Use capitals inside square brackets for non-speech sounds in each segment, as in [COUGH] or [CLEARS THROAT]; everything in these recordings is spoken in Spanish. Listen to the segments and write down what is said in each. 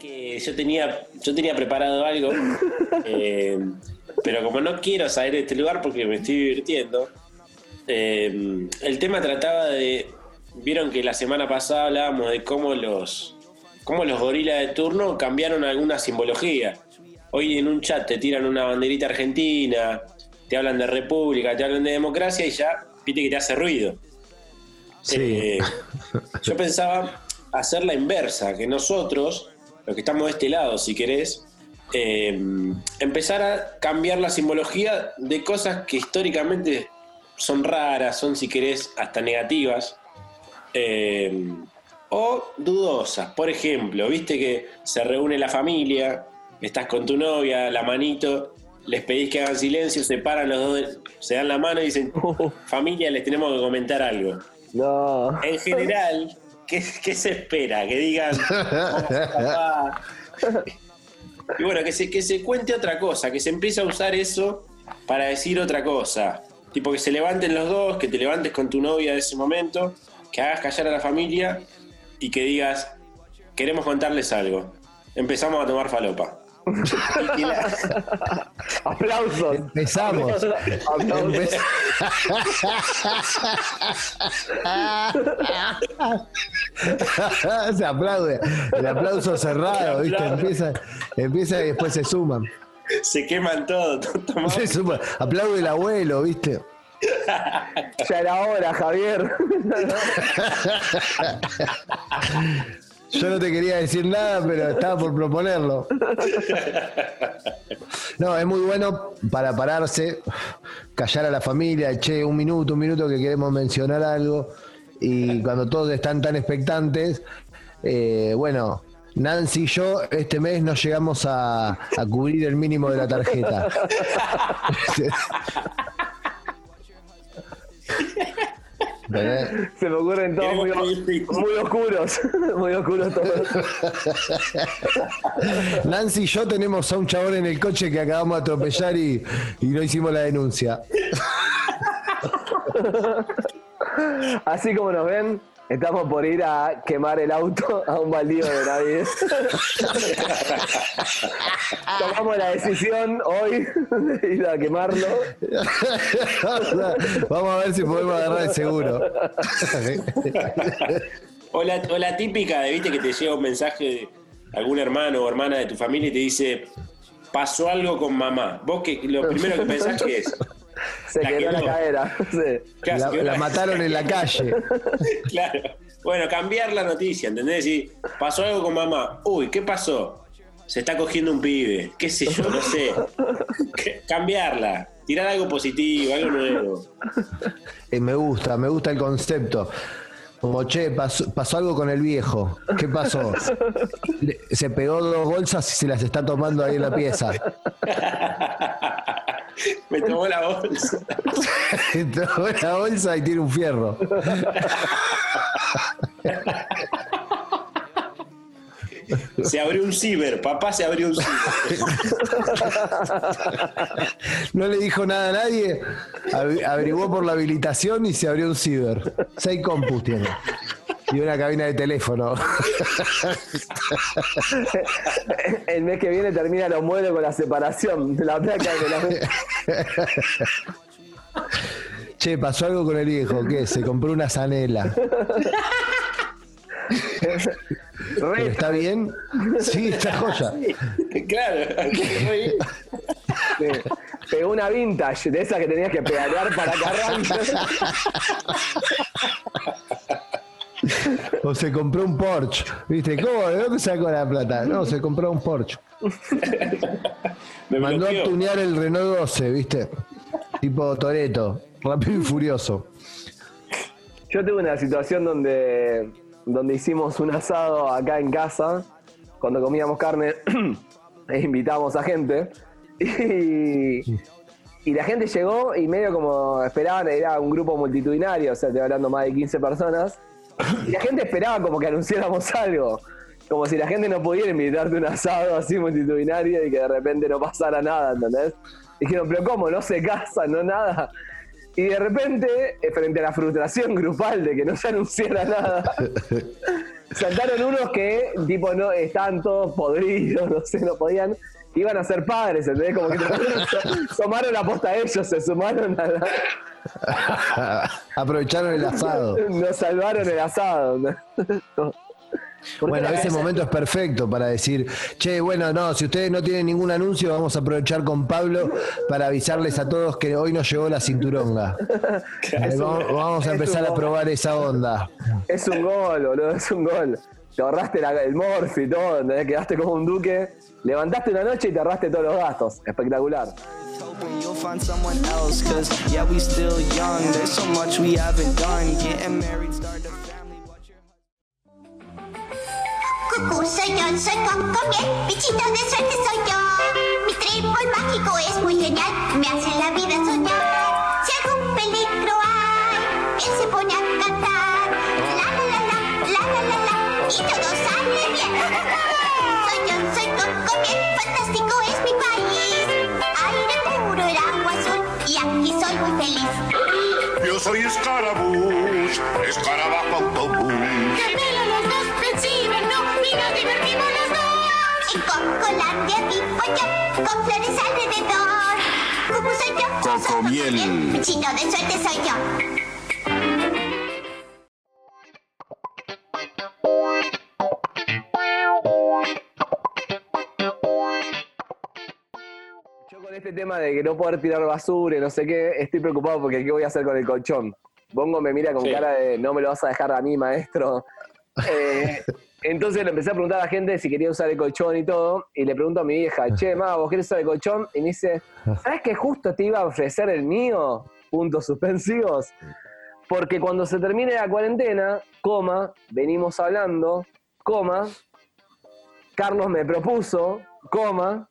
que yo tenía, yo tenía preparado algo, [LAUGHS] eh, pero como no quiero salir de este lugar porque me estoy divirtiendo, eh, el tema trataba de. Vieron que la semana pasada hablábamos de cómo los, cómo los gorilas de turno cambiaron alguna simbología. Hoy en un chat te tiran una banderita argentina, te hablan de república, te hablan de democracia y ya, viste que te hace ruido. Eh, [LAUGHS] yo pensaba hacer la inversa, que nosotros, los que estamos de este lado, si querés, eh, empezar a cambiar la simbología de cosas que históricamente son raras, son, si querés, hasta negativas. eh, o dudosas. Por ejemplo, viste que se reúne la familia, estás con tu novia, la manito, les pedís que hagan silencio, se paran los dos, se dan la mano y dicen, [LAUGHS] familia, les tenemos que comentar algo. No. En general, ¿qué, se espera? Que digan. Y bueno, que se, que se cuente otra cosa, que se empiece a usar eso para decir otra cosa. Tipo que se levanten los dos, que te levantes con tu novia de ese momento, que hagas callar a la familia y que digas, queremos contarles algo. Empezamos a tomar falopa. La- [LAUGHS] Aplausos. Empezamos. Aplausos. [LAUGHS] se aplaude. El aplauso cerrado, ¿viste? Empieza, empieza y después se suman. se queman todo. tomamos- Se suman. Aplaude el abuelo, ¿viste? Ya era hora, Javier. [LAUGHS] Yo no te quería decir nada, pero estaba por proponerlo. [LAUGHS] No, es muy bueno para pararse, callar a la familia, che, un minuto, un minuto que queremos mencionar algo. Y cuando todos están tan expectantes, eh, bueno, Nancy y yo este mes no llegamos a, a cubrir el mínimo de la tarjeta. [LAUGHS] Se me ocurren todos muy, muy oscuros. [LAUGHS] Muy oscuros todos. [LAUGHS] Nancy y yo tenemos a un chabón en el coche que acabamos de atropellar y, y no hicimos la denuncia. [LAUGHS] Así como nos ven, estamos por ir a quemar el auto a un baldío de Navidad. [LAUGHS] Tomamos la decisión hoy de ir a quemarlo. [LAUGHS] Vamos a ver si podemos agarrar el seguro. O la, o la típica de, viste, que te llega un mensaje de algún hermano o hermana de tu familia y te dice, pasó algo con mamá. Vos que lo primero que pensás que es. [LAUGHS] Se La quedó la cadera. [LAUGHS] Sí. Claro, La, se quedó la la- mataron en la calle. [LAUGHS] Claro. Bueno, cambiar la noticia, ¿entendés? Y pasó algo con mamá. Uy, ¿qué pasó? Se está cogiendo un pibe. ¿Qué sé yo? No sé. Cambiarla. Tirar algo positivo, algo nuevo. Eh, me gusta, me gusta el concepto. Como, che, pasó, pasó algo con el viejo. ¿Qué pasó? [LAUGHS] Se pegó dos bolsas y se las está tomando ahí en la pieza. [LAUGHS] Me tomó la bolsa. [LAUGHS] Tomó la bolsa y tiene un fierro. Se abrió un ciber. Papá se abrió un ciber. No le dijo nada a nadie. Averiguó por la habilitación y se abrió un ciber. Seis compus tiene. Y una cabina de teléfono. El mes que viene termina los muebles con la separación de la placa de la. Che, pasó algo con el viejo. ¿Qué? Se compró una zanela. ¿Pero Re- está bien? Sí, está joya. claro. Sí. Pegó una vintage, de esas que tenías que pedalear para arranque. O se compró un Porsche. ¿Viste? ¿Cómo? ¿De dónde sacó la plata? No, se compró un Porsche. Me Mandó a tunear el Renault 12, ¿viste? Tipo Toreto. Rápido y furioso. Yo tuve una situación donde, donde hicimos un asado acá en casa, cuando comíamos carne, [CLEARS THROAT] e invitamos a gente. [LAUGHS] Y, y la gente llegó y medio como esperaban, era un grupo multitudinario, o sea, estoy hablando más de 15 personas. Y la gente esperaba como que anunciáramos [LAUGHS] algo. Como si la gente no pudiera invitarte un asado así multitudinario y que de repente no pasara nada, ¿entendés? Dijeron, pero ¿cómo? ¿No se casa? ¿No nada? Y de repente, eh, frente a la frustración grupal de que no se anunciara nada, [LAUGHS] saltaron unos que, tipo, no estaban todos podridos, no sé, no podían. Iban a ser padres, ¿entendés? Como que tomaron [LAUGHS] la posta a ellos, se sumaron a la... [LAUGHS] Aprovecharon el asado. Nos salvaron el asado. Bueno, ese momento es perfecto para decir, che, bueno, no, si ustedes no tienen ningún anuncio, vamos a aprovechar con Pablo para avisarles a todos que hoy nos llegó la cinturonga. [LAUGHS] Eh, vamos, vamos a empezar a probar esa onda. Es un gol, boludo, es un gol. Te ahorraste la- el morfi y todo, ¿entendés? quedaste como un duque. Levantaste una noche y te ahorraste todos los gastos. Espectacular. Soy yo, soy Coco Miel, bichito de suerte soy yo. Mi trébol mágico es muy genial, me hace la vida soñar. Si algún peligro hay, él se pone a cantar. La la la la, la la la la, y todo sale bien. Soy yo, soy Coco Miel, fantástico es mi país. Aire puro, el agua azul, y aquí soy muy feliz. Yo soy Escarabús, escarabajo autobús. Cocolandia vivo yo, con flores alrededor. Como soy yo, Cocomiel. Cocomiel. Bichito de suerte soy yo. Yo con este tema de que no poder tirar basura y no sé qué, estoy preocupado porque ¿qué voy a hacer con el colchón? Bongo me mira con Sí. cara de no me lo vas a dejar a mí, maestro. [LAUGHS] Eh, entonces le empecé a preguntar a la gente si quería usar el colchón y todo, y le pregunto a mi vieja, [LAUGHS] che, ma, ¿vos querés usar el colchón? Y me dice, ¿sabes que justo te iba a ofrecer el mío? Puntos suspensivos. Porque cuando se termine la cuarentena, coma, venimos hablando, coma, Carlos me propuso, coma,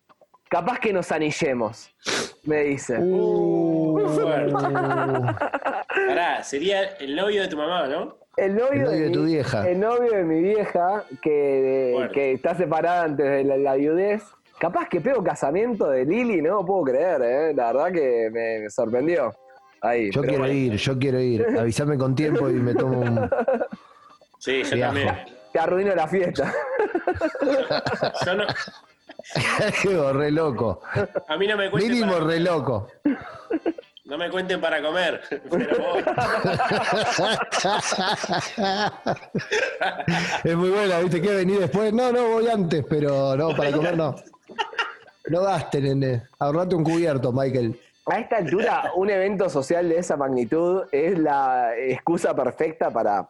capaz que nos anillemos, me dice. Fuerte. Pará, sería el novio de tu mamá, ¿no? El novio, El novio de mi- tu vieja. El novio de mi vieja, que, Fuerte. que está separada antes de la, la viudez. Capaz que pego casamiento de Lili, no lo puedo creer, ¿eh? La verdad que me, me sorprendió. Ahí, Yo quiero bueno. ir, yo quiero ir. Avísame con tiempo y me tomo un. Sí, yo Viajo. también. Te arruino la fiesta. Yo no, [LAUGHS] re loco. a mí no me cuenten Mínimo para, re loco. No me cuenten para comer, [LAUGHS] pero voy. es muy buena, ¿viste? ¿Qué venir después? No, no, voy antes, pero no, para comer no. No gasten, nene. Ahorrate un cubierto, Michael. A esta altura, un evento social de esa magnitud es la excusa perfecta para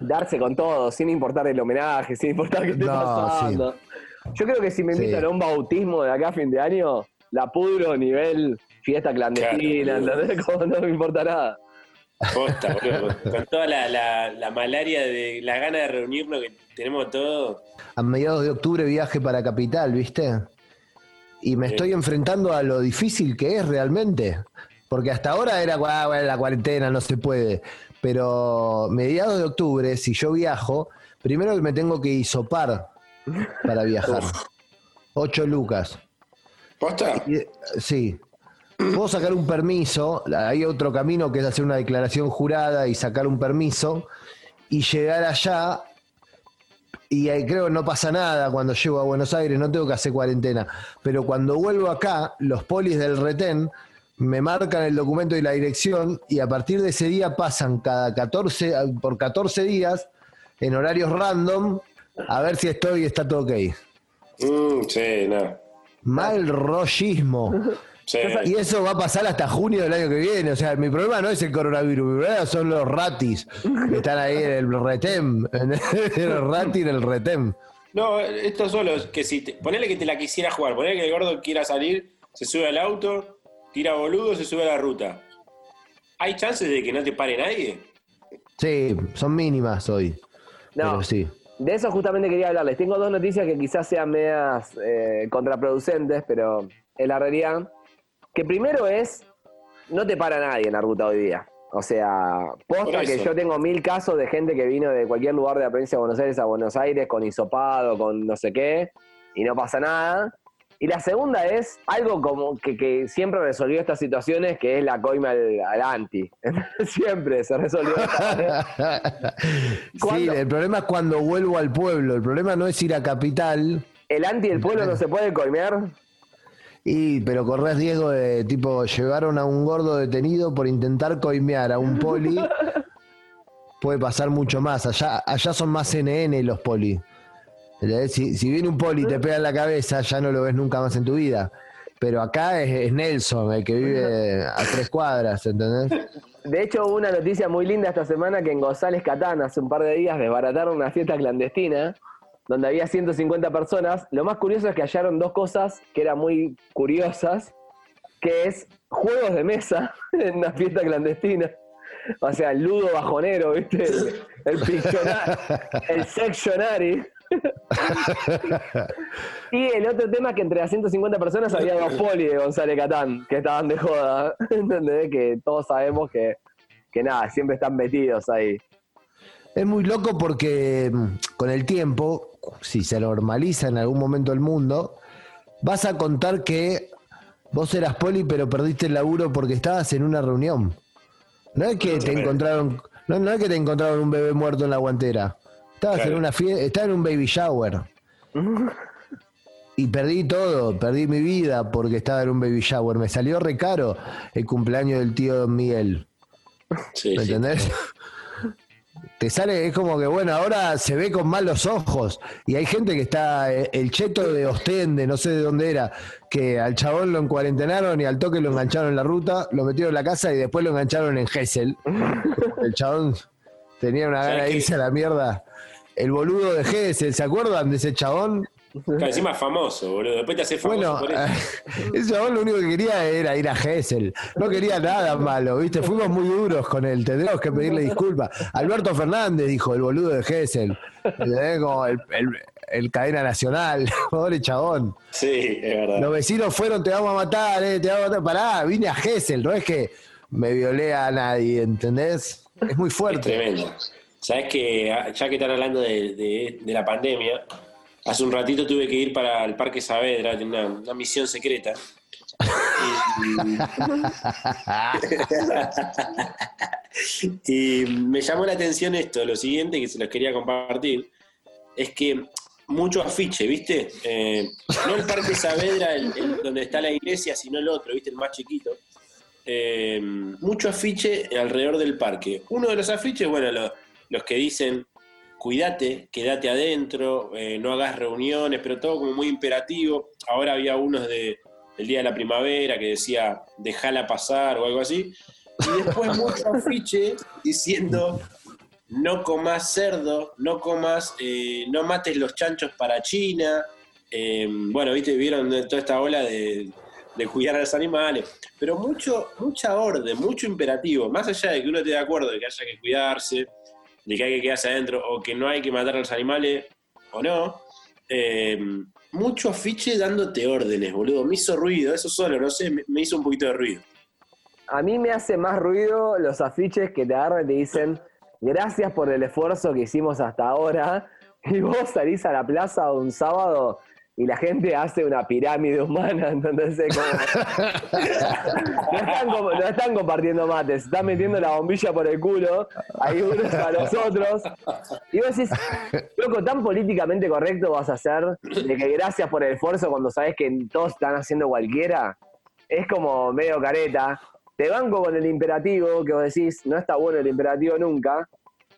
darse con todo, sin importar el homenaje, sin importar qué esté No, pasando. Yo creo que si me Sí. invitan a un bautismo de acá a fin de año, la pudro nivel fiesta clandestina, Claro, ¿entendés? Como no me importa nada. Posta, boludo. Con, toda la, la, la malaria de la gana de reunirnos que tenemos todos. A mediados de octubre viaje para Capital, ¿viste? Y me Sí. estoy enfrentando a lo difícil que es realmente. Porque hasta ahora era "Ah, bueno, la cuarentena, no se puede. Pero mediados de octubre, si yo viajo, primero me tengo que hisopar para viajar. Ocho lucas. ¿Posta? Y, Sí. Puedo sacar un permiso, hay otro camino que es hacer una declaración jurada y sacar un permiso y llegar allá y ahí creo que no pasa nada cuando llego a Buenos Aires, no tengo que hacer cuarentena, pero cuando vuelvo acá, los polis del retén me marcan el documento y la dirección y a partir de ese día pasan cada 14, por 14 días en horarios random a ver si estoy y está todo ok. Mm, sí, no. Mal rollismo. [LAUGHS] Sí. Y eso va a pasar hasta junio del año que viene. O sea, mi problema no es el coronavirus, mi problema son los ratis que están ahí en el retem. En el rati en el retem. No, esto solo es que si te, ponele que te la quisiera jugar, ponele que el gordo quiera salir, se sube al auto, tira boludo, se sube a la ruta. ¿Hay chances de que no te pare nadie? Sí, son mínimas hoy. No. Pero sí. De eso justamente quería hablarles. Tengo dos noticias que quizás sean medias eh, contraproducentes, pero es la realidad. Que primero es, no te para nadie en la ruta hoy día. O sea, posta que yo tengo mil casos de gente que vino de cualquier lugar de la provincia de Buenos Aires a Buenos Aires con hisopado, con no sé qué, y no pasa nada. Y la segunda es algo como que, que siempre resolvió estas situaciones, que es la coima al, al anti. [LAUGHS] siempre se resolvió. [LAUGHS] sí, el problema es cuando vuelvo al pueblo. El problema no es ir a capital, El anti del pueblo no se puede coimear. Y, pero corres riesgo de tipo llevaron a un gordo detenido por intentar coimear a un poli. [LAUGHS] Puede pasar mucho más. Allá, allá son más CNN los poli. Si, si viene un poli y te pega en la cabeza, ya no lo ves nunca más en tu vida. Pero acá es, es Nelson, el que vive a tres cuadras, ¿entendés? De hecho, hubo una noticia muy linda esta semana que en González Catán, hace un par de días, desbarataron una fiesta clandestina donde había 150 personas. Lo más curioso es que hallaron dos cosas que eran muy curiosas, que es juegos de mesa [LAUGHS] en una fiesta clandestina. O sea, el ludo bajonero, ¿viste? El, el el sectionary. [LAUGHS] Y el otro tema es que entre las 150 personas había dos poli de González Catán, que estaban de joda. [LAUGHS] ¿Entendés? Que todos sabemos que, que nada, siempre están metidos ahí. Es muy loco porque mm, con el tiempo, si se normaliza en algún momento el mundo, vas a contar que vos eras poli pero perdiste el laburo porque estabas en una reunión. No es que te encontraron, no, no es que te encontraron un bebé muerto en la guantera. Estabas Claro. en una fiesta, estabas en un baby shower. [LAUGHS] Y perdí todo, perdí mi vida porque estaba en un baby shower. Me salió re caro el cumpleaños del tío Don Miguel. Sí, ¿Me sí. entendés? [LAUGHS] Te sale, es como que bueno, ahora se ve con malos ojos. Y hay gente que está, eh, el cheto de Ostende, no sé de dónde era, que al chabón lo encuarentenaron y al toque lo engancharon en la ruta, lo metieron en la casa y después lo engancharon en Gessel. [LAUGHS] El chabón tenía una ¿Sabes gana de irse a la mierda. El boludo de Gessel, ¿se acuerdan de ese chabón? Claro, encima es [LAUGHS] famoso, boludo. Después te haces famoso Bueno, por eso. [LAUGHS] ese chabón lo único que quería era ir a Gessel. No quería nada malo, ¿viste? Fuimos muy duros con él, tendremos que pedirle disculpas. Alberto Fernández dijo, el boludo de Gessel. Como el, el- el cadena nacional. [LAUGHS] Pobre chabón. Sí, es verdad. Los vecinos fueron, te vamos a matar, eh, te vamos a matar. Pará, vine a Gessel, no es que me violé a nadie, ¿entendés? Es muy Es fuerte. tremendo. Sabes que ah, ya que están hablando de, de- de la pandemia, hace un ratito tuve que ir para el Parque Saavedra, tenía una, misión secreta. [LAUGHS] Y, me llamó la atención esto, lo siguiente que se los quería compartir, es que mucho afiche, ¿viste? Eh, no el Parque Saavedra, el- donde está la iglesia, sino el otro, ¿viste? El más chiquito eh, mucho afiche alrededor del parque. Uno de los afiches, bueno, lo- los que dicen, cuídate, quédate adentro, eh, no hagas reuniones, pero todo como muy imperativo. Ahora había unos de, del Día de la Primavera que decía, déjala pasar o algo así. Y después [LAUGHS] mucho afiche diciendo, no comas cerdo, no comas, eh, no mates los chanchos para China. Eh, bueno, viste, vieron toda esta ola de, de cuidar a los animales, pero mucho, mucha orden, mucho imperativo, más allá de que uno esté de acuerdo de que haya que cuidarse, de que hay que quedarse adentro o que no hay que matar a los animales o no, eh, mucho afiche dándote órdenes, boludo, me hizo ruido, eso solo, no sé, me, hizo un poquito de ruido. A mí me hace más ruido los afiches que te agarran y te dicen gracias por el esfuerzo que hicimos hasta ahora. [LAUGHS] Y vos salís a la plaza un sábado y la gente hace una pirámide humana, [LAUGHS] entonces como... [LAUGHS] no, están, no están compartiendo mates, están metiendo la bombilla por el culo, ahí unos a los otros. Y vos decís, loco, tan políticamente correcto vas a ser de que gracias por el esfuerzo cuando sabés que todos están haciendo cualquiera. Es como medio careta. Te banco con el imperativo, que vos decís, no está bueno el imperativo nunca.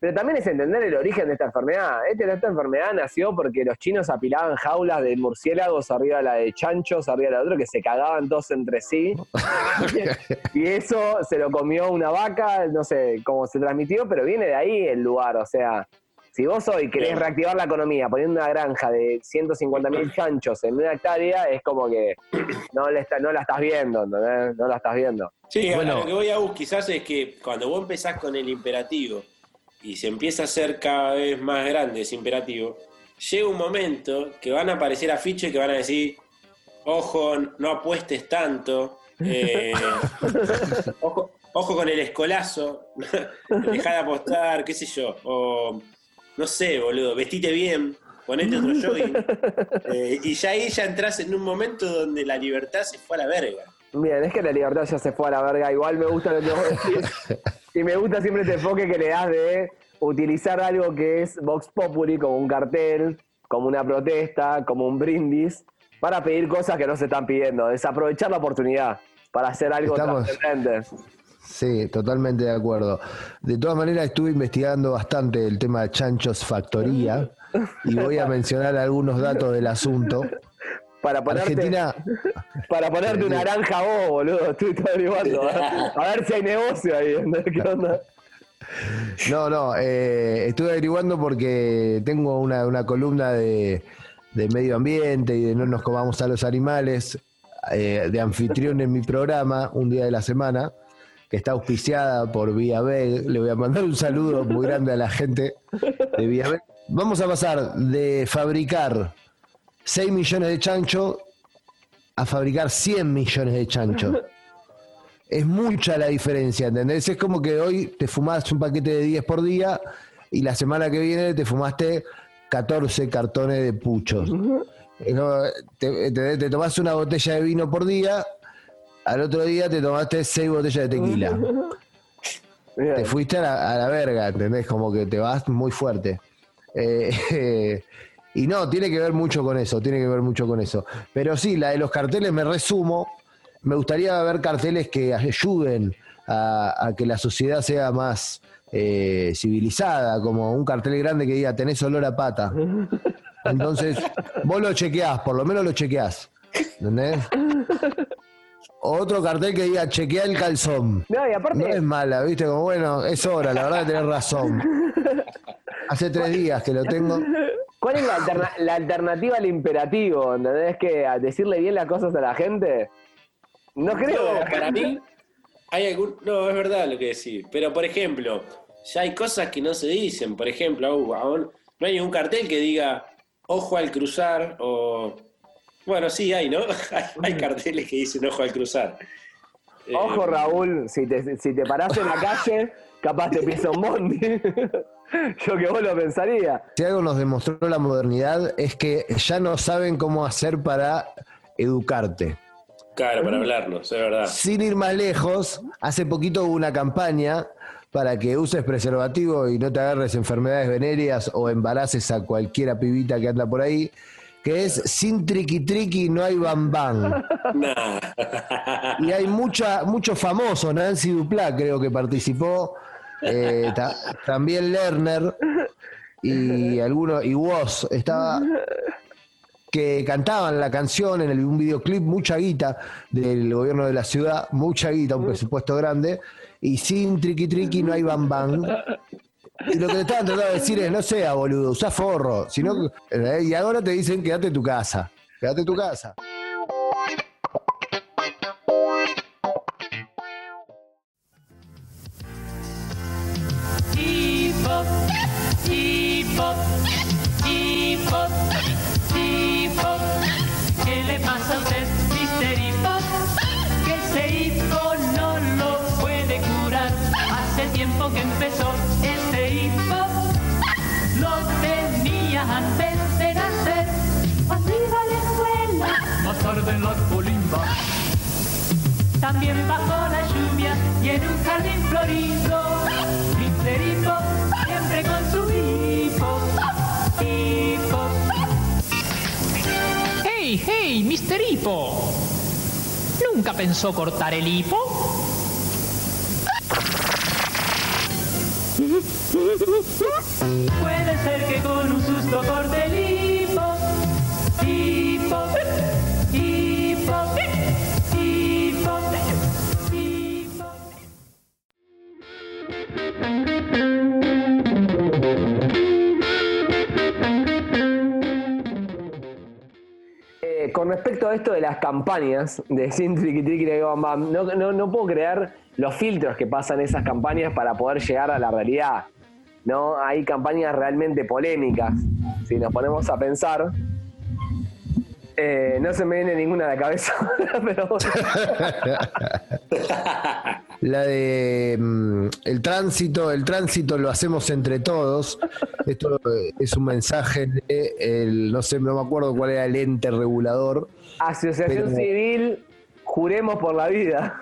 Pero también es entender el origen de esta enfermedad. Este- Esta enfermedad nació porque los chinos apilaban jaulas de murciélagos arriba de la de chanchos, arriba de la otra, que se cagaban todos entre sí. [LAUGHS] y eso se lo comió una vaca, no sé cómo se transmitió, pero viene de ahí el lugar. O sea, si vos hoy querés Bien. reactivar la economía poniendo una granja de 150.000 chanchos en una hectárea, es como que no, le está- no la estás viendo, ¿entendés? No la estás viendo. Sí, a- Bueno. lo que voy a buscar quizás es que cuando vos empezás con el imperativo y se empieza a hacer cada vez más grande ese imperativo, llega un momento que van a aparecer afiches que van a decir, ojo, no apuestes tanto, eh, [LAUGHS] ojo, ojo con el escolazo, [LAUGHS] dejá de apostar, qué sé yo, o no sé, boludo, vestite bien, ponete otro [LAUGHS] jogging. Eh, y ya ahí ya entras en un momento donde la libertad se fue a la verga. Bien, es que la libertad ya se fue a la verga. Igual me gusta lo que vos decís. Y me gusta siempre este enfoque que le das de utilizar algo que es Vox Populi como un cartel, como una protesta, como un brindis, para pedir cosas que no se están pidiendo. Desaprovechar la oportunidad para hacer algo Estamos- trascendente. Sí, totalmente de acuerdo. De todas maneras, estuve investigando bastante el tema de Chanchos Factoría y voy a mencionar algunos datos del asunto. Para ponerte, Argentina, para [LAUGHS] ponerte una naranja vos, boludo. Estoy averiguando. A [LAUGHS] a ver si hay negocio ahí. ¿no? ¿Qué onda? no, no, eh, estuve averiguando porque tengo una, una columna de, de medio ambiente y de no nos comamos a los animales, eh, de anfitrión en mi programa, un día de la semana, que está auspiciada por Vía Veg. Le voy a mandar un saludo muy grande a la gente de Vía Veg. Vamos a pasar de fabricar 6 millones de chancho a fabricar 100 millones de chancho. [LAUGHS] Es mucha la diferencia, ¿entendés? Es como que hoy te fumaste un paquete de 10 por día y la semana que viene te fumaste 14 cartones de puchos. Te, te, te tomás una botella de vino por día, al otro día te tomaste 6 botellas de tequila. [LAUGHS] Te fuiste a la, a la verga, ¿entendés? Como que te vas muy fuerte. Eh, [LAUGHS] y no, tiene que ver mucho con eso, tiene que ver mucho con eso. Pero sí, la de los carteles me resumo. Me gustaría ver carteles que ayuden a, que la sociedad sea más eh, civilizada, como un cartel grande que diga tenés olor a pata. Entonces, vos lo chequeás, por lo menos lo chequeás. ¿Entendés? Otro cartel que diga chequea el calzón. No, y aparte, No es mala, viste, como bueno, es hora, la verdad que tenés razón. [LAUGHS] Hace tres días que lo tengo. ¿cuál es la, alterna- la alternativa al imperativo? ¿Entendés? Que a decirle bien las cosas a la gente. No creo. No, para mí hay algún... No, es verdad lo que decís. Pero, por ejemplo, ya hay cosas que no se dicen. Por ejemplo, aún no hay un cartel que diga ojo al cruzar o... Bueno, sí hay, ¿no? [LAUGHS] hay, hay carteles que dicen ojo al cruzar. Eh, Ojo, Raúl, si te, si te parás en la calle, capaz te pisa un bondi. [LAUGHS] Yo que vos lo pensaría. Si algo nos demostró la modernidad es que ya no saben cómo hacer para educarte. Claro, para hablarnos, es verdad. Sin ir más lejos, hace poquito hubo una campaña para que uses preservativo y no te agarres enfermedades venéreas o embaraces a cualquiera pibita que anda por ahí, que es sin triqui triqui no hay bam bam. Nah. Y hay mucha, muchos famosos, Nancy Duplá creo que participó, eh, ta- también Lerner y algunos, y Woz estaba que cantaban la canción en el, un videoclip, mucha guita del gobierno de la ciudad, mucha guita, un presupuesto grande, y sin triqui triqui no hay bam bam. Y lo que te estaban tratando de decir es, no sea boludo, usá forro, sino, que- y ahora te dicen quédate en tu casa, quédate en tu casa. En la colimba. También bajo la lluvia y en un jardín florido. Mr. Hippo, siempre con su hipo. Hipo. ¡Hey, hey, Mr. Hippo! ¿Nunca pensó cortar el hipo? Puede ser que con un susto corte el hipo. Hipo. Hipo. Esto de las campañas de Sin Triqui Bam Bam, no, no, no puedo creer los filtros que pasan esas campañas para poder llegar a la realidad. ¿no? Hay campañas realmente polémicas. Si nos ponemos a pensar, eh, no se me viene ninguna a la cabeza, [LAUGHS] pero [LAUGHS] La de mm, el tránsito, el tránsito lo hacemos entre todos. Esto eh, es un mensaje de, no sé, no me acuerdo cuál era el ente regulador. Asociación Pero- Civil, juremos por la vida.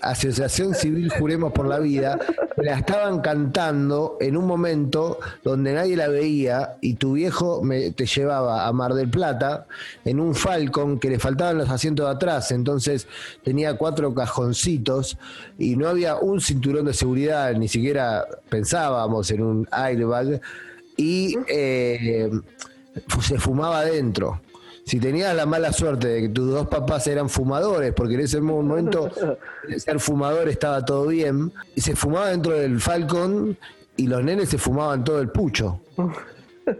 Asociación Civil Juremos por la Vida, la estaban cantando en un momento donde nadie la veía y tu viejo me- te llevaba a Mar del Plata en un Falcon que le faltaban los asientos de atrás, entonces tenía cuatro cajoncitos y no había un cinturón de seguridad, ni siquiera pensábamos en un airbag y eh, se fumaba adentro. Si tenías la mala suerte de que tus dos papás eran fumadores, porque en ese momento [LAUGHS] ser fumador estaba todo bien, y se fumaba dentro del Falcon y los nenes se fumaban todo el pucho. [LAUGHS]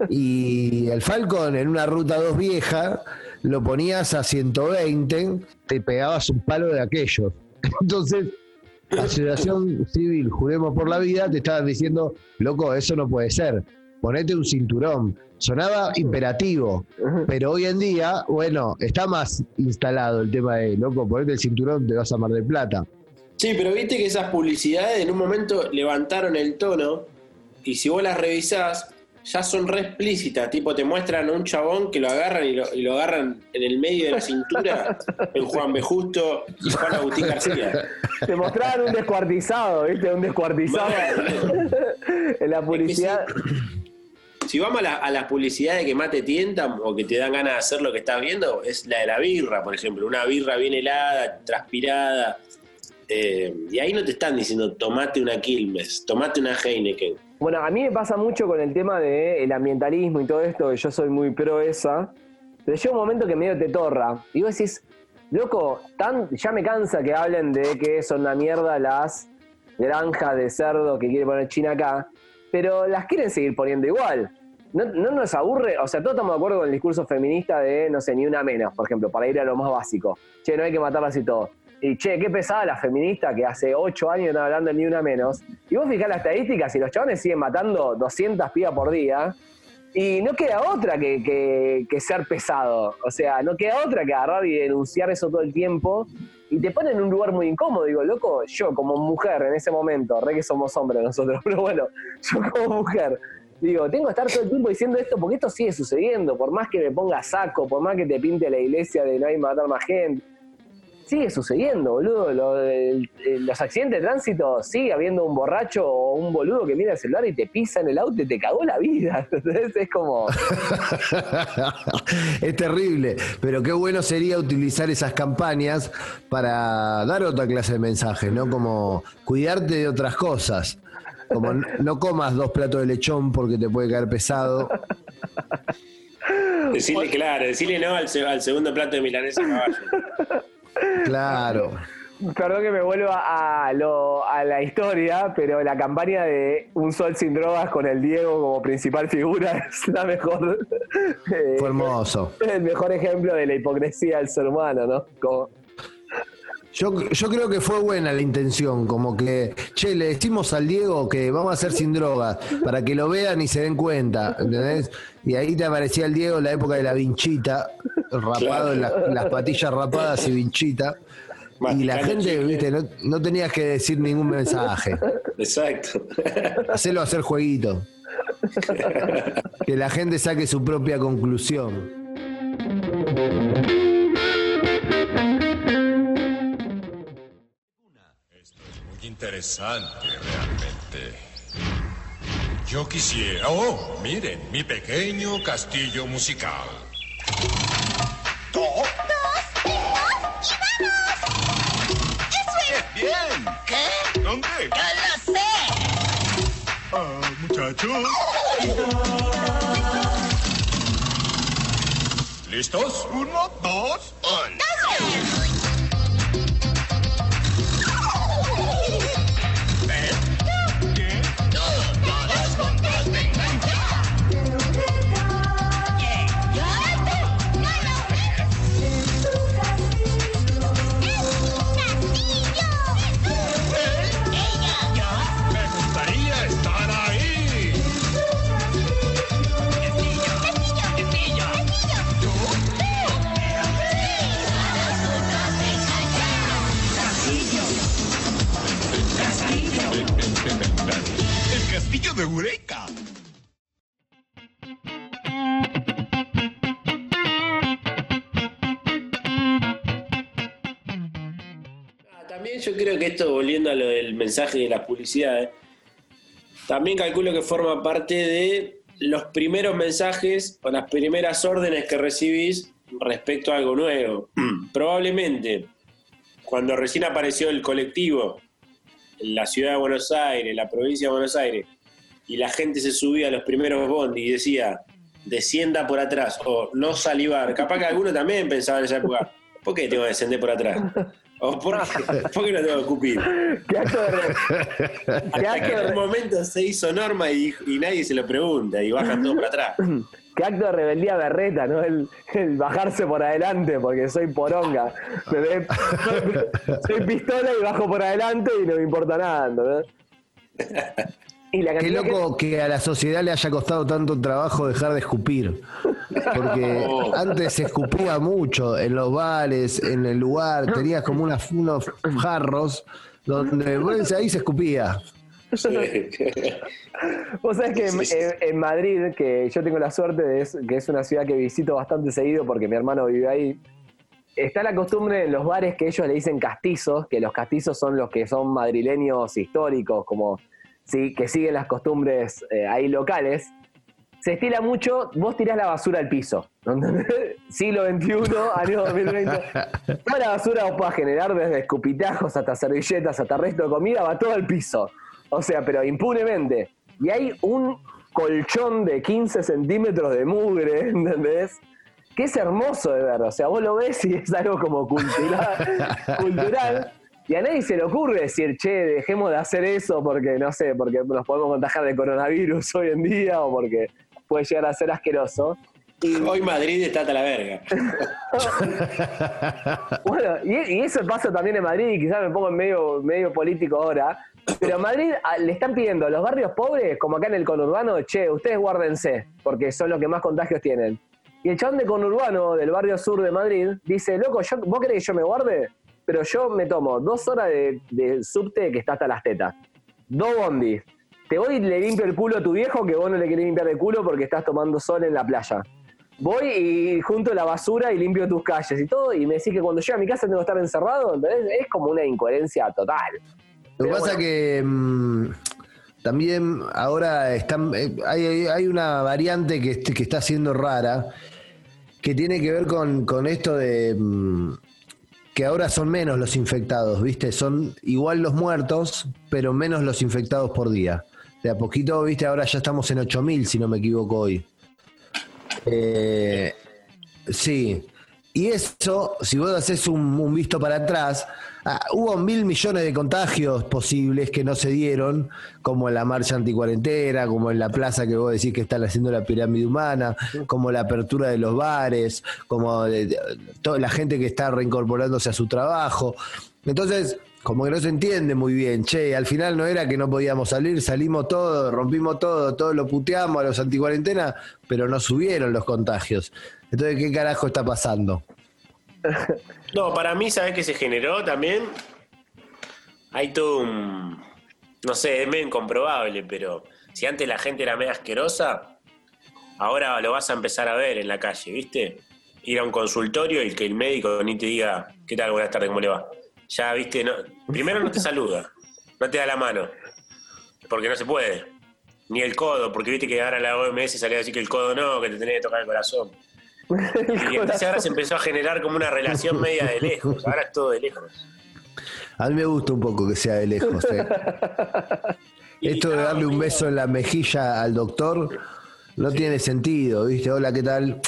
Y el Falcon en una ruta 2 vieja lo ponías a 120, te pegabas un palo de aquellos. [LAUGHS] Entonces, la Asociación Civil Juremos por la Vida te estaban diciendo, loco, eso no puede ser, ponete un cinturón. Sonaba imperativo, pero hoy en día, bueno, está más instalado el tema de, loco, ponete el cinturón, te vas a Mar del Plata. Sí, pero viste que esas publicidades en un momento levantaron el tono y si vos las revisás, ya son re explícitas. Tipo, te muestran a un chabón que lo agarran y lo, y lo agarran en el medio de la cintura en Juan B. Justo y Juan Agustín García. Te mostraban un descuartizado, ¿viste? Un descuartizado [LAUGHS] en la publicidad. Si vamos a, la- a las publicidades que más te tientan o que te dan ganas de hacer lo que estás viendo, es la de la birra, por ejemplo. Una birra bien helada, transpirada. eh, y ahí no te están diciendo tomate una Quilmes, tomate una Heineken. Bueno, a mí me pasa mucho con el tema del ambientalismo y todo esto, que yo soy muy pro esa, pero llega un momento que medio te torra. Y vos decís, loco, ya me cansa que hablen de que son una mierda las granjas de cerdo que quiere poner China acá, pero las quieren seguir poniendo igual. No, no nos aburre, o sea, todos estamos de acuerdo con el discurso feminista de, no sé, ni una menos, por ejemplo, para ir a lo más básico. Che, no hay que matarlas y todo. Y che, qué pesada la feminista que hace ocho años están hablando ni una menos. Y vos fijás las estadísticas y los chavales siguen matando 200 pibas por día. Y no queda otra que, que- ser pesado. O sea, no queda otra que agarrar y denunciar eso todo el tiempo. Y te pone en un lugar muy incómodo. Digo, loco, yo como mujer en ese momento, re que somos hombres nosotros, [LAUGHS] pero bueno, yo como mujer, digo, tengo que estar todo el tiempo diciendo esto porque esto sigue sucediendo. Por más que me ponga saco, por más que te pinte la iglesia de no hay matar más gente. Sigue sucediendo, boludo. Eh, los accidentes de tránsito, sigue habiendo un borracho o un boludo que mira el celular y te pisa en el auto y te cagó la vida. [LAUGHS] Entonces es como. [LAUGHS] es terrible, pero qué bueno sería utilizar esas campañas para dar otra clase de mensaje, ¿no? Como cuidarte de otras cosas. Como no comas dos platos de lechón porque te puede caer pesado. Decirle, claro, decirle no al, se- al segundo plato de milanesa caballo. Claro. Perdón que me vuelva a, lo- a la historia, pero la campaña de Un Sol sin drogas con el Diego como principal figura [LAUGHS] es la mejor. Fue hermoso. el mejor ejemplo de la hipocresía del ser humano, ¿no? Como, Yo, yo creo que fue buena la intención, como que, che, le decimos al Diego que vamos a hacer sin drogas, para que lo vean y se den cuenta, ¿entendés? Y ahí te aparecía el Diego en la época de la vinchita, rapado, en las, las patillas rapadas y vinchita. Y la gente, chicle. viste, no, no tenías que decir ningún mensaje. Exacto. Hacelo hacer jueguito. [LAUGHS] Que la gente saque su propia conclusión. Interesante, realmente. Yo quisiera... Oh, miren, mi pequeño castillo musical. ¡Dos, dos, y vamos! ¡Eso es! Bien. ¿Qué? ¿Dónde? ¡Yo lo sé! Ah, muchachos. ¿Listos? Uno, dos, un. de Eureka. Ah, también yo creo que esto, volviendo a lo del mensaje de las publicidades, eh, también calculo que forma parte de los primeros mensajes o las primeras órdenes que recibís respecto a algo nuevo. [CLEARS THROAT] Probablemente cuando recién apareció el colectivo en la ciudad de Buenos Aires, la provincia de Buenos Aires, y la gente se subía a los primeros bondi y decía, descienda por atrás, o no salivar. Capaz que alguno también pensaba en esa época, ¿por qué tengo que descender por atrás? ¿O por qué, [LAUGHS] por qué no tengo que escupir? ¿Qué acto de Hasta que acto en un momento se hizo norma y, y nadie se lo pregunta y bajan todos para atrás. qué acto de rebeldía berreta, ¿no? El, el bajarse por adelante porque soy poronga. Ve- soy pistola y bajo por adelante y no me importa nada, ¿entendés? [LAUGHS] Y la Qué que- loco que a la sociedad le haya costado tanto trabajo dejar de escupir. Porque Oh. [LAUGHS] antes se escupía mucho en los bares, en el lugar, tenías como unas, unos jarros donde bueno, ahí se escupía. [LAUGHS] Vos sabés que Sí, sí, sí. en Madrid, que yo tengo la suerte de es- que es una ciudad que visito bastante seguido porque mi hermano vive ahí, está la costumbre en los bares que ellos le dicen castizos, que los castizos son los que son madrileños históricos, como sí, que siguen las costumbres eh, ahí locales. Se estila mucho, vos tirás la basura al piso. [LAUGHS] Siglo XXI, año 2020. [LAUGHS] Toda la basura vos podés generar desde escupitajos hasta servilletas, hasta resto de comida, va todo al piso. O sea, pero impunemente. Y hay un colchón de 15 centímetros de mugre, [LAUGHS] ¿entendés? Que es hermoso de ver. O sea, vos lo ves y es algo como cultural. cultural y a nadie se le ocurre decir, che, dejemos de hacer eso porque, no sé, porque nos podemos contagiar de coronavirus [LAUGHS] hoy en día o porque puede llegar a ser asqueroso. Y, Hoy Madrid está hasta la verga. [LAUGHS] bueno, y, y eso pasa también en Madrid, y quizás me pongo en medio, medio político ahora, pero en Madrid a- le están pidiendo a los barrios pobres, como acá en el conurbano, che, ustedes guárdense, porque son los que más contagios tienen. Y el chabón de conurbano del barrio sur de Madrid dice, loco, yo, ¿vos querés que yo me guarde? Pero yo me tomo dos horas de, de subte que está hasta las tetas, dos bondis. Te voy y le limpio el culo a tu viejo que vos no le querés limpiar el culo porque estás tomando sol en la playa. Voy y junto la basura y limpio tus calles y todo, y me decís que cuando llego a mi casa tengo que estar encerrado, ¿entendés? Es como una incoherencia total. Lo que pasa bueno. que mm, también ahora están, eh, hay, hay- una variante que, que está siendo rara, que tiene que ver con, con esto de mm, que ahora son menos los infectados, ¿viste? Son igual los muertos, pero menos los infectados por día. De a poquito, ¿viste? Ahora ya estamos en 8.000, si no me equivoco hoy. Eh, sí. Y eso, si vos haces un, un visto para atrás, ah, hubo mil millones de contagios posibles que no se dieron, como en la marcha anticuarentena, como en la plaza que vos decís que están haciendo la pirámide humana, como la apertura de los bares, como de- de- toda la gente que está reincorporándose a su trabajo. Entonces, como que no se entiende muy bien, che, al final no era que no podíamos salir, salimos todo, rompimos todo, todo lo puteamos a los anticuarentena, pero no subieron los contagios. Entonces, ¿qué carajo está pasando? No, para mí, ¿sabes qué se generó también? Hay todo un. No sé, es medio incomprobable, pero si antes la gente era medio asquerosa, ahora lo vas a empezar a ver en la calle, ¿viste? Ir a un consultorio y que el médico ni te diga, ¿qué tal? Buenas tardes, ¿cómo le va? Ya, ¿viste? No, primero no te saluda, no te da la mano, porque no se puede. Ni el codo, porque viste que ahora la OMS salía a decir que el codo no, que te tenés que tocar el corazón. [LAUGHS] Y entonces ahora se empezó a generar como una relación media de lejos. Ahora es todo de lejos. A mí me gusta un poco que sea de lejos. ¿eh? [LAUGHS] Esto de darle un beso en la mejilla al doctor no tiene sentido, ¿viste? Hola, ¿qué tal?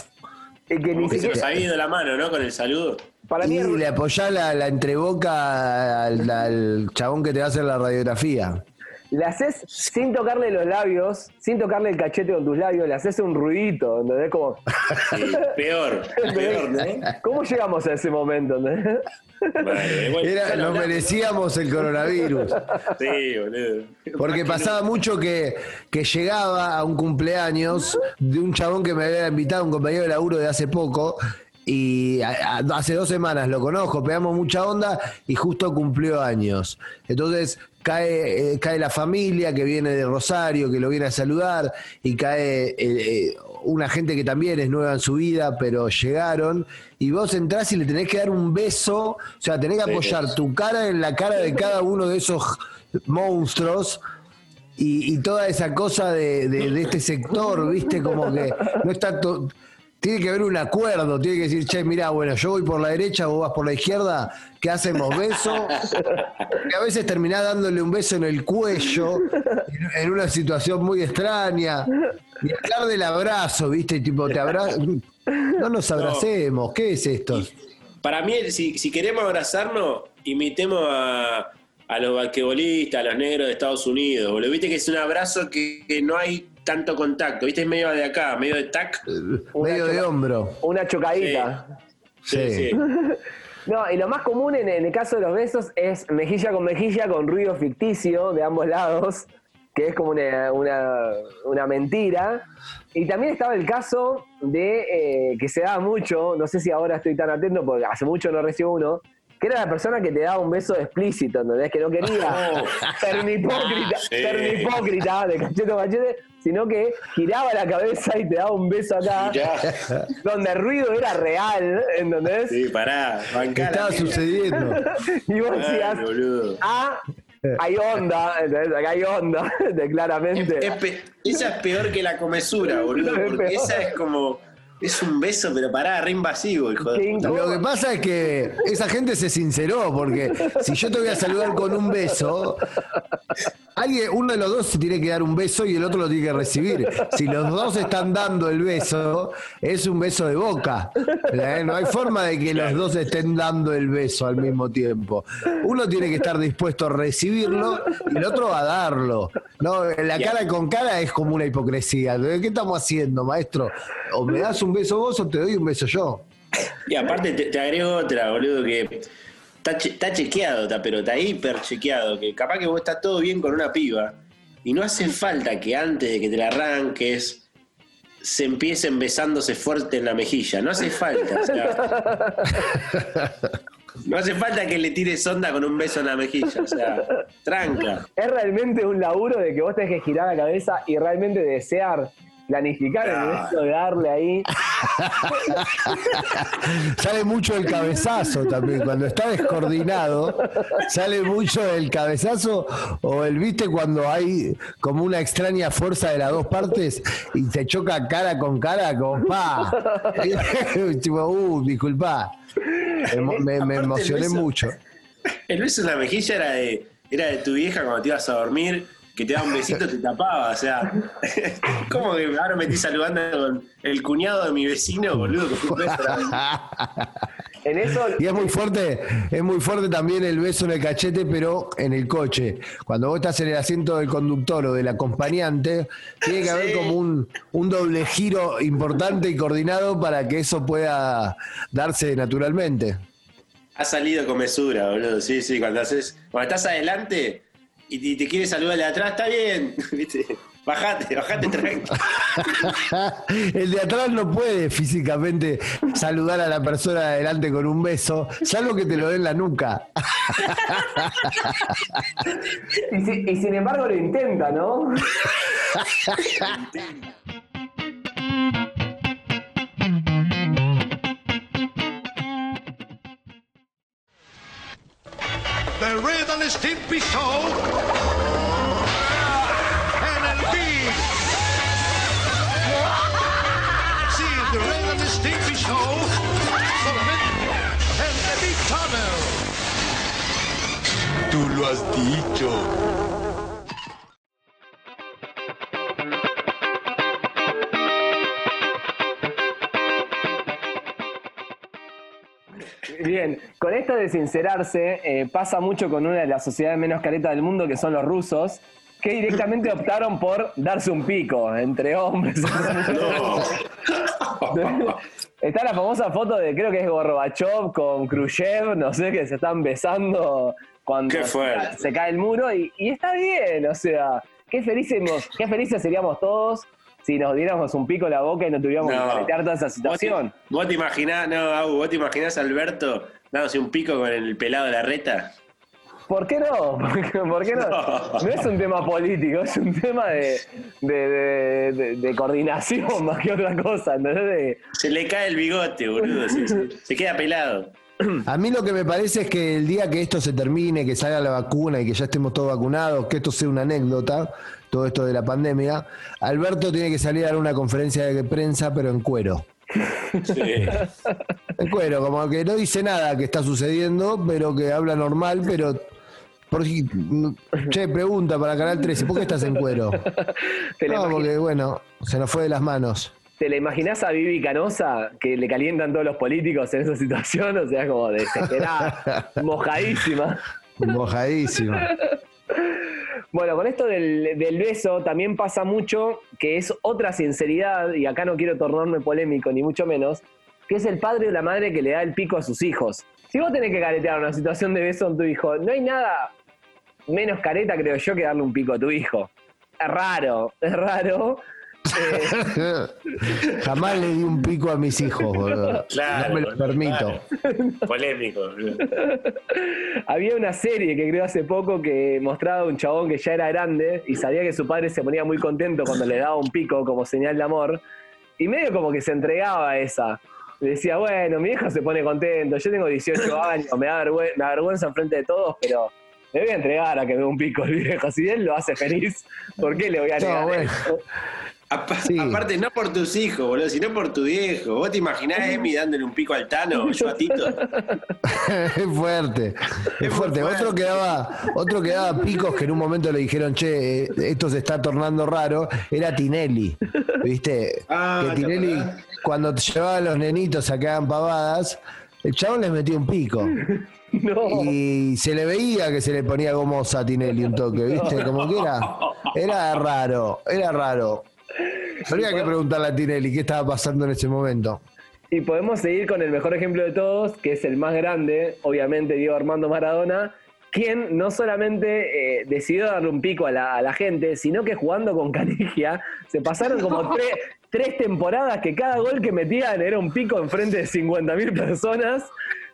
Y que ni Que se nos siquiera. ha ido la mano, ¿no? Con el saludo. Para mí Y es- le apoyás la, la entreboca al, al chabón que te va a hacer la radiografía. Le haces sin tocarle los labios, sin tocarle el cachete con tus labios, le haces un ruidito, ¿entendés? Como, [LAUGHS] Sí, peor, [LAUGHS] peor, ¿no? ¿Cómo llegamos a ese momento? ¿entendés? Bueno, Era, nos merecíamos el coronavirus. Sí, boludo. Porque Más que pasaba mucho que, que llegaba a un cumpleaños de un chabón que me había invitado, un compañero de laburo de hace poco, y hace dos semanas lo conozco, pegamos mucha onda y justo cumplió años. Entonces cae, eh, cae la familia que viene de Rosario, que lo viene a saludar, y cae eh, eh, una gente que también es nueva en su vida, pero llegaron, y vos entrás y le tenés que dar un beso, o sea, tenés que apoyar tu cara en la cara de cada uno de esos monstruos. Y, y toda esa cosa de, de- de este sector, viste, como que no está to- tiene que haber un acuerdo, tiene que decir, che, mirá, bueno, yo voy por la derecha, vos vas por la izquierda, ¿qué hacemos? ¿Beso? Que a veces terminás dándole un beso en el cuello, en, en una situación muy extraña. Y hablar del abrazo, viste, tipo, te abrazo. No nos abracemos, ¿qué es esto? Para mí, si, si queremos abrazarnos, imitemos a, a los basquetbolistas, a los negros de Estados Unidos. boludo. Viste que es un abrazo que, que no hay tanto contacto. Viste, es medio de acá, medio de tac. Medio de hombro. Una chocadita. Sí, sí. [LAUGHS] No, y lo más común en, en el caso de los besos es mejilla con mejilla con ruido ficticio de ambos lados, que es como una, una- una mentira. Y también estaba el caso de eh, que se daba mucho, no sé si ahora estoy tan atento porque hace mucho no recibo uno, que era la persona que te daba un beso explícito, ¿entendés? Que no quería [LAUGHS] ser un hipócrita, Sí. ser un hipócrita de cachete a cachete, sino que giraba la cabeza y te daba un beso acá, [LAUGHS] donde el ruido era real, ¿entendés? Sí, pará, ¿Qué estaba sucediendo? [LAUGHS] Y vos Ay, decías, ah, hay onda, ¿entendés? Acá hay onda, de claramente. Es esa es peor que la comesura, boludo. Porque esa es como. Es un beso, pero pará, re invasivo, hijo de puta. Lo que pasa es que esa gente se sinceró, porque si yo te voy a saludar con un beso, alguien, uno de los dos se tiene que dar un beso y el otro lo tiene que recibir. Si los dos están dando el beso, es un beso de boca. ¿eh? No hay forma de que los dos estén dando el beso al mismo tiempo. Uno tiene que estar dispuesto a recibirlo y el otro a darlo. No, la cara con cara es como una hipocresía. ¿Qué estamos haciendo, maestro? O me das un beso vos o te doy un beso yo. Y aparte te, te agrego otra, boludo, que está, che- está chequeado, está, pero está hiper chequeado, que capaz que vos estás todo bien con una piba y no hace falta que antes de que te la arranques se empiecen besándose fuerte en la mejilla, no hace falta. o sea, no hace falta que le tires onda con un beso en la mejilla, o sea, tranca. Es realmente un laburo de que vos tenés que girar la cabeza y realmente desear, planificar el Claro. beso de darle ahí. [LAUGHS] sale mucho el cabezazo también. Cuando está descoordinado, sale mucho el cabezazo o el viste cuando hay como una extraña fuerza de las dos partes y se choca cara con cara, como pa. [LAUGHS] tipo, uh, disculpa. Me, me- me Aparte el emocioné beso- mucho. El beso en la mejilla era de, era de tu vieja cuando te ibas a dormir, que te daba un besito y te tapaba, o sea, [LAUGHS] ¿cómo que ahora me estoy saludando con el cuñado de mi vecino, boludo? Con un beso en eso, Y es muy fuerte, es muy fuerte también el beso en el cachete, pero en el coche. Cuando vos estás en el asiento del conductor o del acompañante, tiene que haber Sí. como un, un doble giro importante y coordinado para que eso pueda darse naturalmente. Ha salido con mesura, boludo, sí, sí, cuando haces, cuando estás adelante y te, te quiere saludar de atrás, está bien, [LAUGHS] ¿viste? Bajate, bajate tranqui. [LAUGHS] El de atrás no puede físicamente saludar a la persona de adelante con un beso, salvo que te lo den en la nuca. y, si- y sin embargo lo intenta, ¿no? [LAUGHS] The Red and Stimpy Show. En el beat. Sí, The Red and Stimpy Show. Solamente en The Big Tunnel. Tú lo has dicho. Bien, con esto de sincerarse, eh, pasa mucho con una de las sociedades menos caretas del mundo, que son los rusos, que directamente [LAUGHS] optaron por darse un pico entre hombres. [LAUGHS] [LAUGHS] Está la famosa foto de, creo que es Gorbachev con Khrushchev, no sé, que se están besando cuando Qué se cae el muro, y, y está bien, o sea, qué felices, qué felices seríamos todos si nos diéramos un pico en la boca y no tuviéramos que caretear toda esa ¿Vos te, situación. vos te imaginás, no, Agu, vos te imaginás a Alberto dándose un pico con el pelado de la reta? ¿Por qué no? [LAUGHS] ¿Por qué, no? No es un tema político, es un tema de, de, de- de- de coordinación [LAUGHS] más que otra cosa, ¿entendés? De- Se le cae el bigote, boludo. Se, se- se queda pelado. A mí lo que me parece es que el día que esto se termine, que salga la vacuna y que ya estemos todos vacunados, que esto sea una anécdota, todo esto de la pandemia, Alberto tiene que salir a dar una conferencia de prensa, pero en cuero. Sí. En cuero, como que no dice nada que está sucediendo, pero que habla normal, pero... Por, che, pregunta para Canal 13, ¿por qué estás en cuero? ¿Te, la No, porque bueno, se nos fue de las manos. te la imaginás a Vivi Canosa que le calientan todos los políticos en esa situación? O sea, como desesperada, [LAUGHS] mojadísima. Mojadísima. Bueno, con esto del, beso también pasa mucho que es otra sinceridad, y acá no quiero tornarme polémico, ni mucho menos, que es el padre o la madre que le da el pico a sus hijos. Si vos tenés que caretear una situación de beso con tu hijo, no hay nada menos careta, creo yo, que darle un pico a tu hijo. Es raro, es raro. Eh, Jamás le di un pico a mis hijos, boludo. Claro, no me lo boludo, permito. claro. Polémico. boludo. Había una serie que creo hace poco que mostraba un chabón que ya era grande y sabía que su padre se ponía muy contento cuando le daba un pico como señal de amor. Y medio como que se entregaba a esa. Le decía, bueno, mi hijo se pone contento, yo tengo 18 [LAUGHS] años, me da vergüenza, me enfrente de todos, pero me voy a entregar a que me dé un pico el viejo. Si él lo hace feliz, ¿por qué le voy a No, negar bueno. Sí. Aparte, no por tus hijos, boludo, sino por tu viejo. ¿Vos te imaginás a Emi dándole un pico al Tano, yo a Tito? [LAUGHS] es fuerte, es fuerte. Otro que daba, otro que daba picos que en un momento le dijeron, che, eh, esto se está tornando raro, era Tinelli. ¿Viste? Ah, que ¿te Tinelli, cuando llevaba a los nenitos a que hagan pavadas, el chabón les metía un pico. [LAUGHS] No. Y se le veía que se le ponía gomosa a Tinelli un toque, ¿viste? Como que era, era raro, era raro. Habría que preguntarle a Tinelli qué estaba pasando en ese momento. Y podemos seguir con el mejor ejemplo de todos, que es el más grande, obviamente Diego Armando Maradona, quien no solamente eh, decidió darle un pico a la, a la gente, sino que jugando con Canigia, se pasaron como [LAUGHS] tres, tres temporadas que cada gol que metían era un pico enfrente de 50.000 personas,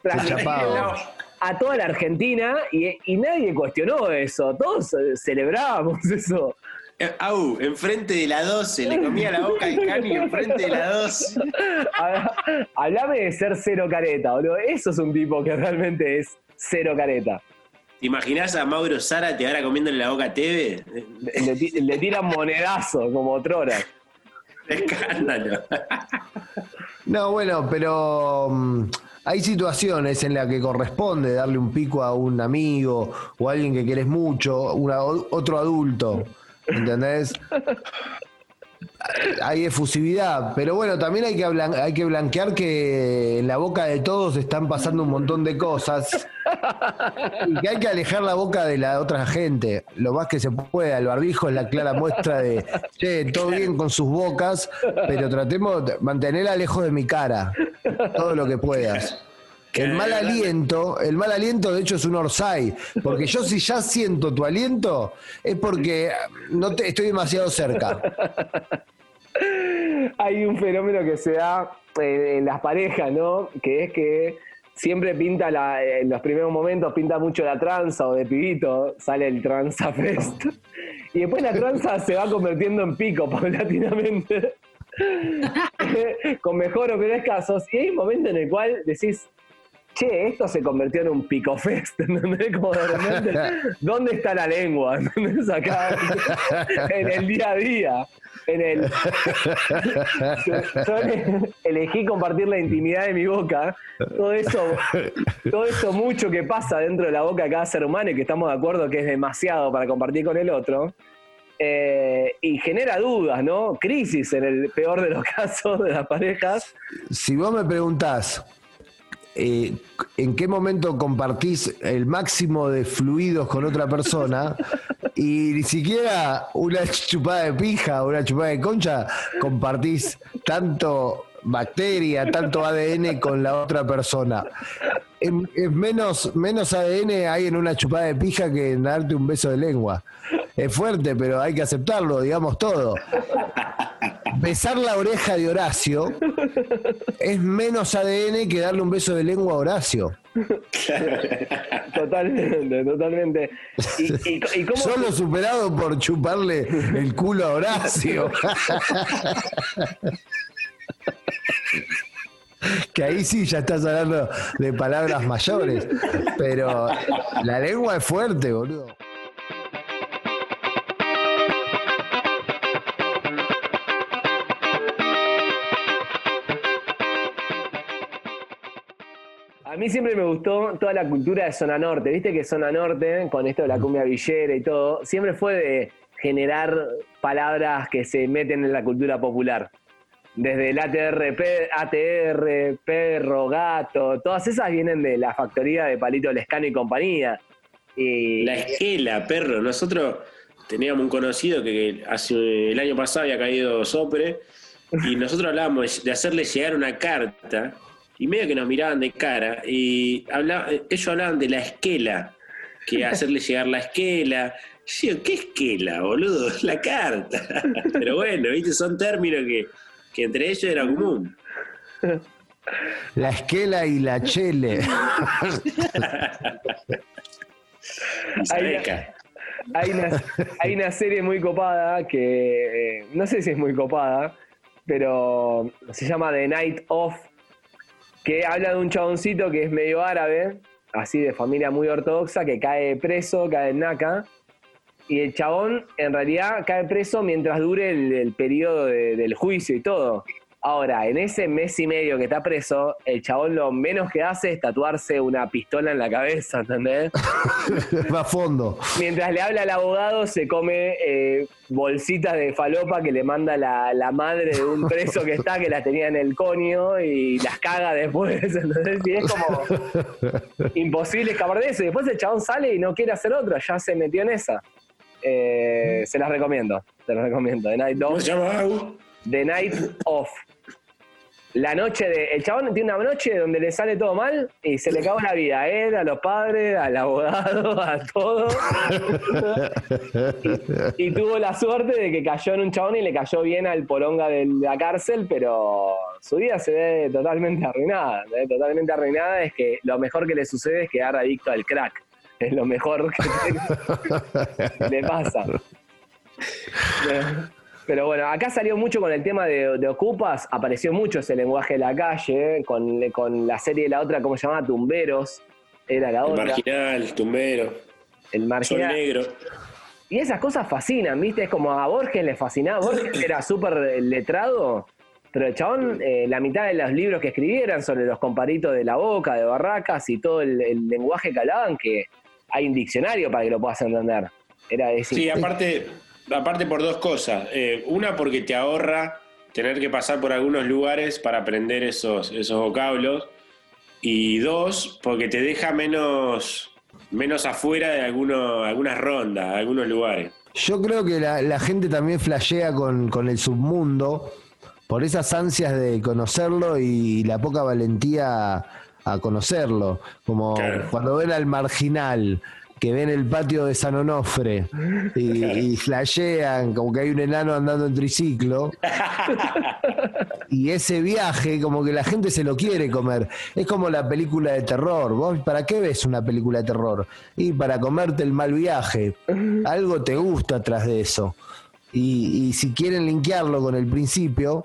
transmitiendo a toda la Argentina, y, y nadie cuestionó eso, todos eh, celebrábamos eso. Eh, Au, enfrente de la 12, le comía la boca al Cani enfrente de la 12. Habla- Hablame de ser cero careta, boludo. Eso es un tipo que realmente es cero careta. ¿Te imaginás a Mauro Zárate ahora comiéndole la boca a Teve? Le, le tiran monedazo como otrora. Escándalo. No, bueno, pero mm, hay situaciones en las que corresponde darle un pico a un amigo o a alguien que querés mucho, una- otro adulto, ¿entendés? Hay efusividad, pero bueno, también hay que, hay que blanquear que en la boca de todos están pasando un montón de cosas y que hay que alejar la boca de la otra gente lo más que se pueda. El barbijo es la clara muestra de, che, todo bien con sus bocas, pero tratemos de mantenerla lejos de mi cara, todo lo que puedas. El mal aliento, el mal aliento de hecho es un orsay, porque yo si ya siento tu aliento es porque no te, estoy demasiado cerca. [LAUGHS] Hay un fenómeno que se da en, en las parejas, ¿no? Que es que siempre pinta la, en los primeros momentos pinta mucho la tranza o de pibito, sale el tranza fest. Y después la tranza se va convirtiendo en pico [LAUGHS] paulatinamente. [LAUGHS] Con mejor o peores casos. Y hay un momento en el cual decís, che, esto se convirtió en un pico fest, [LAUGHS] ¿entendés? Como de repente, [LAUGHS] ¿dónde está la lengua? [LAUGHS] ¿Entendés? Acá, en el día a día. En el, yo ele- elegí compartir la intimidad de mi boca. Todo eso, todo eso mucho que pasa dentro de la boca de cada ser humano y que estamos de acuerdo que es demasiado para compartir con el otro. eh, y genera dudas, ¿no? Crisis en el peor de los casos de las parejas. Si vos me preguntás eh, en qué momento compartís el máximo de fluidos con otra persona [LAUGHS] y ni siquiera una [LAUGHS] chupada de pija o una chupada de concha compartís tanto bacteria, tanto ADN con la otra persona. Es, es menos, menos ADN hay en una chupada de pija que en darte un beso de lengua. Es fuerte, pero hay que aceptarlo, digamos todo. besar la oreja de Horacio es menos ADN que darle un beso de lengua a Horacio. Totalmente, totalmente. ¿Y, y, y cómo Solo superado por chuparle el culo a Horacio. [LAUGHS] Que ahí sí ya estás hablando de palabras mayores. Pero la lengua es fuerte, boludo. A mí siempre me gustó toda la cultura de zona norte. Viste que zona norte, con esto de la cumbia villera y todo, siempre fue de generar palabras que se meten en la cultura popular. Desde el ATR, ATR, perro, gato, todas esas vienen de la factoría de Palito Lescano y compañía. Y La esquela, perro. Nosotros teníamos un conocido que hace el año pasado había caído sopre y nosotros hablábamos de hacerle llegar una carta y medio que nos miraban de cara y ellos hablaban de la esquela, que hacerle llegar la esquela. ¿qué esquela, boludo? [LAUGHS] La carta. Pero bueno, viste, son términos que, que entre ellos era común. La esquela y la chele. [LAUGHS] Hay una, hay una serie muy copada que eh, no sé si es muy copada, pero se llama The Night Of, que habla de un chaboncito que es medio árabe, así de familia muy ortodoxa, que cae preso, cae en Naca. Y el chabón en realidad cae preso mientras dure el, el periodo de- del juicio y todo. Ahora, en ese mes y medio que está preso, el chabón lo menos que hace es tatuarse una pistola en la cabeza, ¿entendés? [LAUGHS] Va a fondo. Mientras le habla al abogado, se come eh, bolsitas de falopa que le manda la, la madre de un preso que está, que las tenía en el coño y las caga después. [LAUGHS] Entonces, y es como [LAUGHS] imposible escapar de eso. Y después el chabón sale y no quiere hacer otra, ya se metió en esa. Eh, se las recomiendo, se las recomiendo. The Night ¿Cómo Off. se llama? Agu? The Night Off. La noche de. El chabón tiene una noche donde le sale todo mal y se le cago la vida a él, a los padres, al abogado, a todo. y, [LAUGHS] y tuvo la suerte de que cayó en un chabón y le cayó bien al poronga de la cárcel, pero su vida se ve totalmente arruinada. ¿eh? Totalmente arruinada es que lo mejor que le sucede es quedar adicto al crack. Es lo mejor que [LAUGHS] le pasa. Pero, bueno, acá salió mucho con el tema de, de Ocupas, apareció mucho ese lenguaje de la calle, ¿eh? con, con la serie de la otra, ¿cómo se llamaba? Tumberos, era la El otra. marginal, tumbero, El sol marginal. negro. Y esas cosas fascinan, ¿viste? Es como a Borges le fascinaba. Borges era súper letrado, pero el chabón, eh, la mitad de los libros que escribieran sobre los comparitos de la boca, de barracas y todo el, el lenguaje que hablaban, que hay un diccionario para que lo puedas entender. Era decir, Sí, aparte, aparte por dos cosas. Eh, una, porque te ahorra tener que pasar por algunos lugares para aprender esos, esos vocablos. Y dos, porque te deja menos, menos afuera de algunos, algunas rondas, algunos lugares. Yo creo que la, la gente también flashea con, con el submundo por esas ansias de conocerlo y la poca valentía a conocerlo. Como Claro. cuando ven al marginal que ven el patio de San Onofre y, [LAUGHS] y flashean como que hay un enano andando en triciclo. [LAUGHS] Y ese viaje, como que la gente se lo quiere comer. Es como la película de terror. ¿Vos para qué ves una película de terror? Y para comerte el mal viaje. Algo te gusta atrás de eso. Y, y si quieren linkearlo con el principio,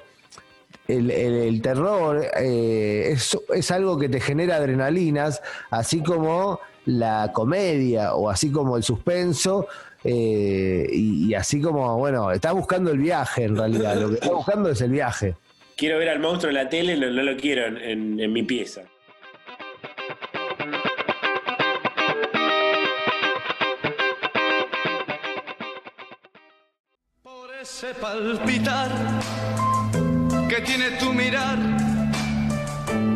el, el- el terror eh, es, es algo que te genera adrenalinas, así como la comedia o así como el suspenso. eh, y, y así como, bueno, está buscando el viaje en realidad. Lo que está buscando es el viaje. Quiero ver al monstruo en la tele, no, no lo quiero en, en- en mi pieza. Por ese palpitar que tiene tu mirar,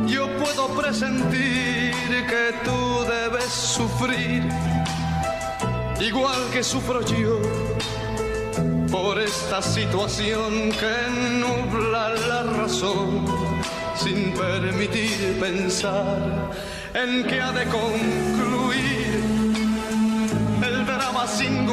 yo puedo presentir que tú debes sufrir, igual que sufro yo, por esta situación que nubla la razón, sin permitir pensar en que ha de concluir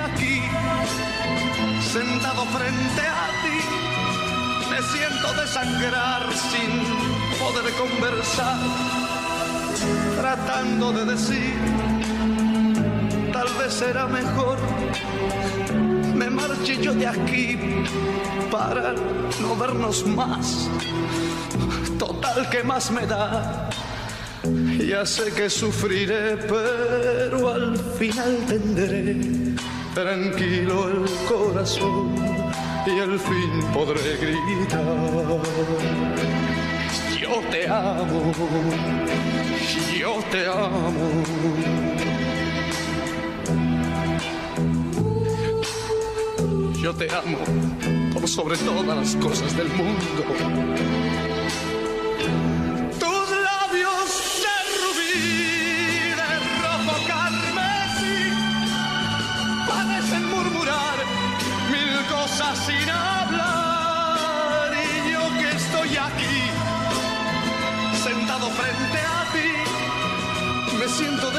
aquí, sentado frente a ti, me siento desangrar sin poder conversar, tratando de decir, tal vez será mejor me marche yo de aquí para no vernos más. Total, que más me da? Ya sé que sufriré, pero al final tendré tranquilo el corazón y al fin podré gritar. Yo te amo, yo te amo. Yo te amo por sobre todas las cosas del mundo.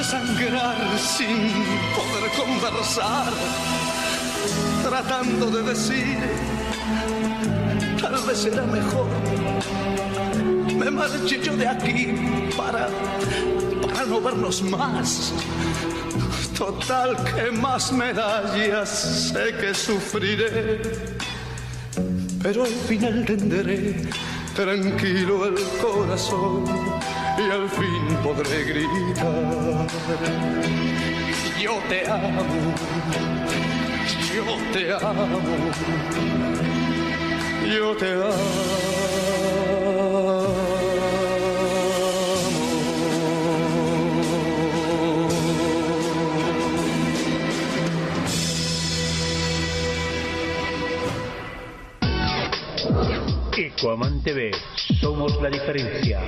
Desangrar sin poder conversar tratando de decir, tal vez será mejor, me marche yo de aquí para, para no vernos más. Total, que más me da? Ya sé que sufriré, pero al final tendré tranquilo el corazón y al fin podré gritar. Yo te amo yo te amo, yo te Ecoamán TV, somos la diferencia.